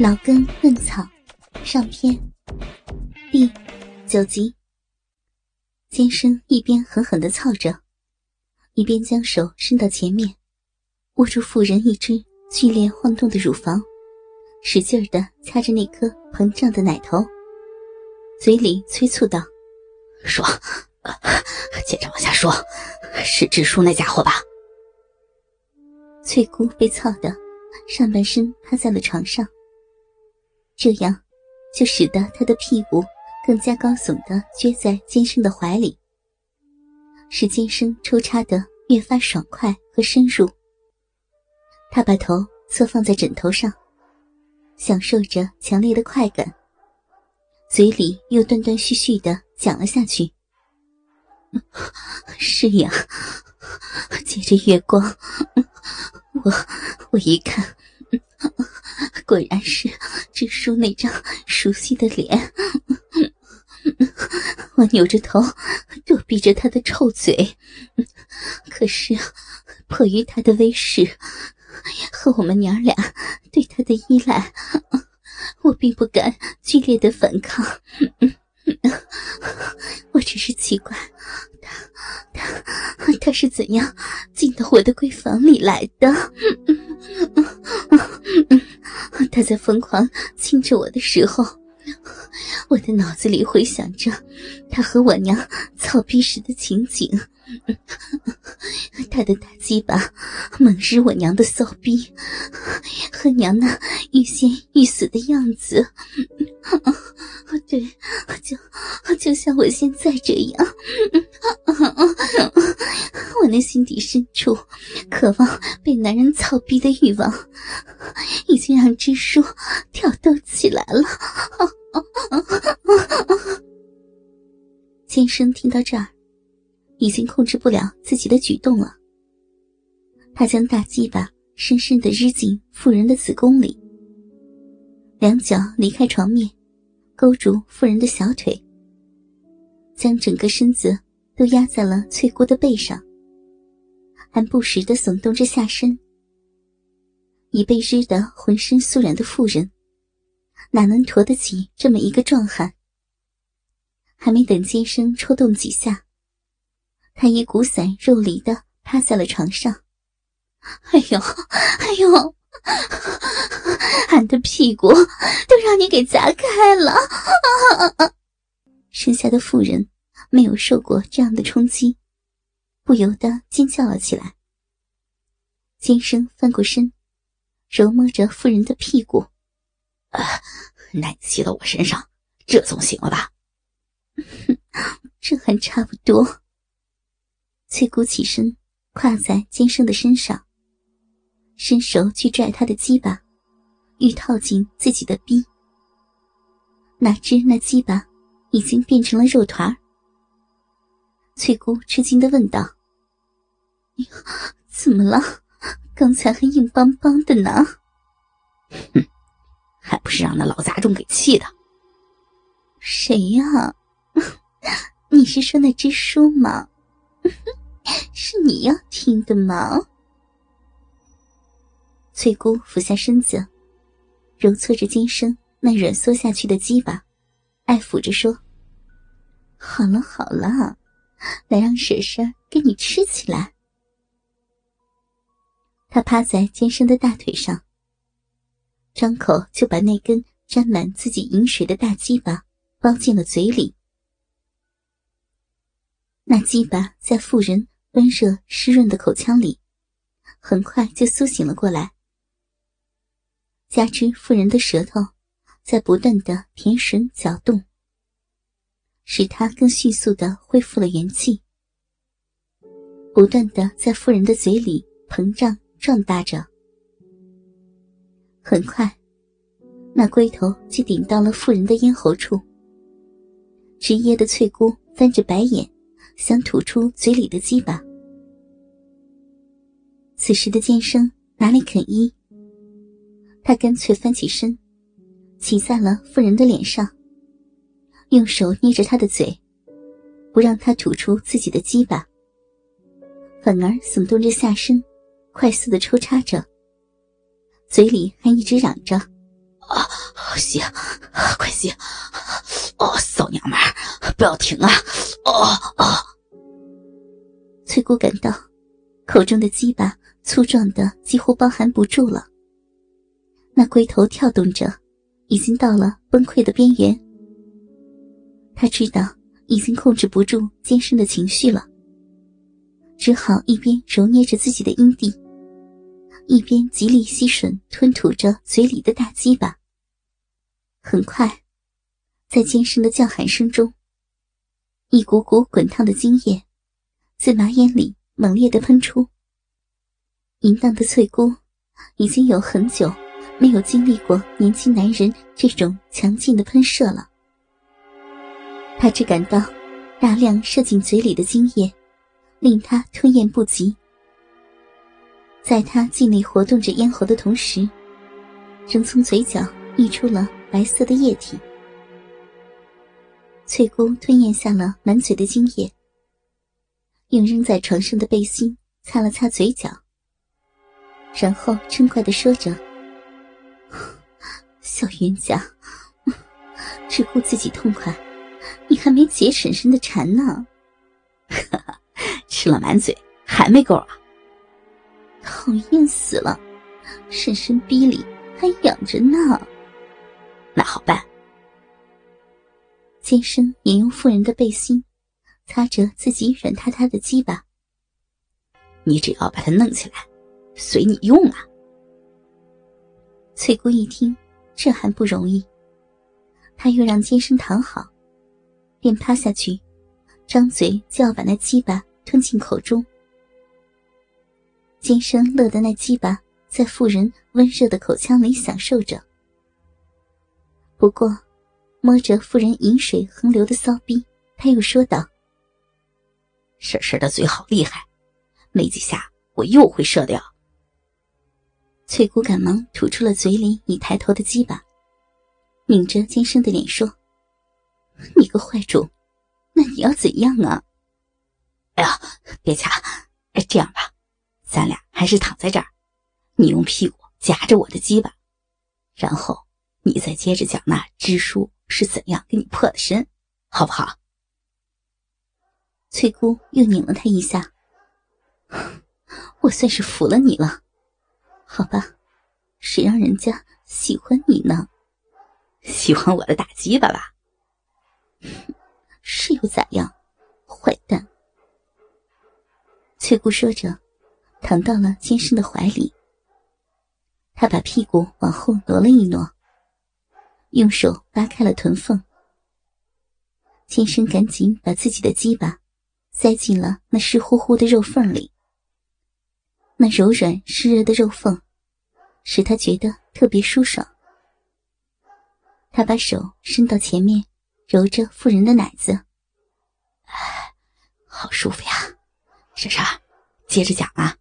老根嫩草上篇第九集。尖生一边狠狠的操着，一边将手伸到前面，握住妇人一只剧烈晃动的乳房，使劲儿的掐着那颗膨胀的奶头，嘴里催促道：“说，接着往下说，是支书那家伙吧？”翠姑被操的上半身趴在了床上。这样，就使得他的屁股更加高耸的撅在尖生的怀里，使尖生抽插的越发爽快和深入。他把头侧放在枕头上，享受着强烈的快感，嘴里又断断续续的讲了下去：“ 是呀，借着月光，我我一看。”果然是支书那张熟悉的脸，我扭着头躲避着他的臭嘴，可是迫于他的威势和我们娘俩对他的依赖，我并不敢剧烈的反抗。我只是奇怪，他他他是怎样进到我的闺房里来的？他在疯狂亲着我的时候，我的脑子里回想着他和我娘操逼时的情景。他的大鸡巴猛日我娘的骚逼，和娘那欲仙欲死的样子，对，就就像我现在这样。我那心底深处渴望被男人操逼的欲望，已经让支书挑逗起来了。先生听到这儿。已经控制不了自己的举动了。他将大鸡巴深深的日进妇人的子宫里，两脚离开床面，勾住妇人的小腿，将整个身子都压在了翠姑的背上，还不时的耸动着下身。已被日得浑身酥软的妇人，哪能驮得起这么一个壮汉？还没等尖生抽动几下。他一股散肉离的趴在了床上，哎呦，哎呦，俺的屁股都让你给砸开了！剩下的妇人没有受过这样的冲击，不由得尖叫了起来。尖生翻过身，揉摸着妇人的屁股，啊，奶骑到我身上，这总行了吧？这还差不多。翠姑起身，跨在金生的身上，伸手去拽他的鸡巴，欲套进自己的逼。哪知那鸡巴已经变成了肉团翠姑吃惊的问道：“怎么了？刚才还硬邦邦的呢。”“哼，还不是让那老杂种给气的。”“谁呀？你是说那只书吗？” 是你要听的吗？翠姑俯下身子，揉搓着金生那软缩下去的鸡巴，爱抚着说：“好了好了，来让婶婶给你吃起来。”他趴在金生的大腿上，张口就把那根沾满自己饮水的大鸡巴包进了嘴里。那鸡巴在妇人。温热湿润的口腔里，很快就苏醒了过来。加之妇人的舌头在不断的舔吮搅动，使他更迅速的恢复了元气，不断的在妇人的嘴里膨胀壮大着。很快，那龟头就顶到了妇人的咽喉处，直噎的翠姑翻着白眼。想吐出嘴里的鸡巴，此时的剑生哪里肯依？他干脆翻起身，骑在了妇人的脸上，用手捏着她的嘴，不让她吐出自己的鸡巴，反而耸动着下身，快速的抽插着，嘴里还一直嚷着：“啊行，快行！哦，骚娘们儿，不要停啊！哦哦。翠姑感到口中的鸡巴粗壮的几乎包含不住了，那龟头跳动着，已经到了崩溃的边缘。他知道已经控制不住尖深的情绪了，只好一边揉捏着自己的阴蒂，一边极力吸吮吞吐着嘴里的大鸡巴。很快，在尖声的叫喊声中，一股股滚烫的精液自马眼里猛烈的喷出。淫荡的翠姑已经有很久没有经历过年轻男人这种强劲的喷射了。他只感到大量射进嘴里的精液，令他吞咽不及。在他尽力活动着咽喉的同时，仍从嘴角溢出了白色的液体。翠姑吞咽下了满嘴的精液，用扔在床上的背心擦了擦嘴角，然后嗔怪的说着：“小冤家，只顾自己痛快。”你还没解婶婶的馋呢，吃了满嘴还没够啊！讨厌死了，婶婶逼里还痒着呢。那好办。尖生也用妇人的背心擦着自己软塌塌的鸡巴。你只要把它弄起来，随你用啊。翠姑一听，这还不容易，她又让尖生躺好。便趴下去，张嘴就要把那鸡巴吞进口中。尖生乐得那鸡巴在妇人温热的口腔里享受着。不过，摸着妇人饮水横流的骚逼，他又说道：“婶婶的嘴好厉害，没几下我又会射掉。”翠姑赶忙吐出了嘴里已抬头的鸡巴，抿着尖生的脸说。你个坏种，那你要怎样啊？哎呀，别掐！这样吧，咱俩还是躺在这儿，你用屁股夹着我的鸡巴，然后你再接着讲那支书是怎样给你破的身，好不好？翠姑又拧了他一下，我算是服了你了，好吧？谁让人家喜欢你呢？喜欢我的大鸡巴吧？是又咋样，坏蛋！翠姑说着，躺到了金生的怀里。他把屁股往后挪了一挪，用手扒开了臀缝。金生赶紧把自己的鸡巴塞进了那湿乎乎的肉缝里。那柔软湿热的肉缝，使他觉得特别舒爽。他把手伸到前面。揉着妇人的奶子，哎，好舒服呀！婶婶，接着讲啊。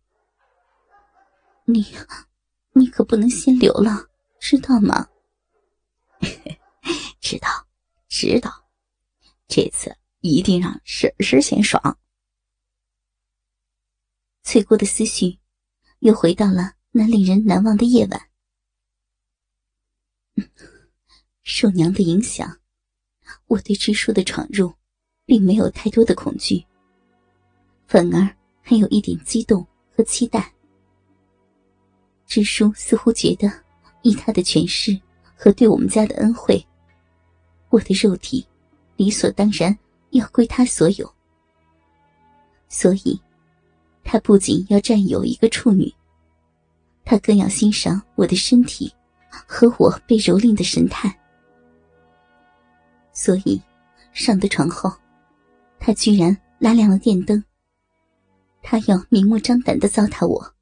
你，你可不能先流了，知道吗？知道，知道。这次一定让婶婶先爽。翠姑的思绪又回到了那令人难忘的夜晚。受娘的影响。我对支书的闯入，并没有太多的恐惧，反而还有一点激动和期待。支书似乎觉得，依他的权势和对我们家的恩惠，我的肉体理所当然要归他所有。所以，他不仅要占有一个处女，他更要欣赏我的身体和我被蹂躏的神态。所以，上的床后，他居然拉亮了电灯。他要明目张胆的糟蹋我。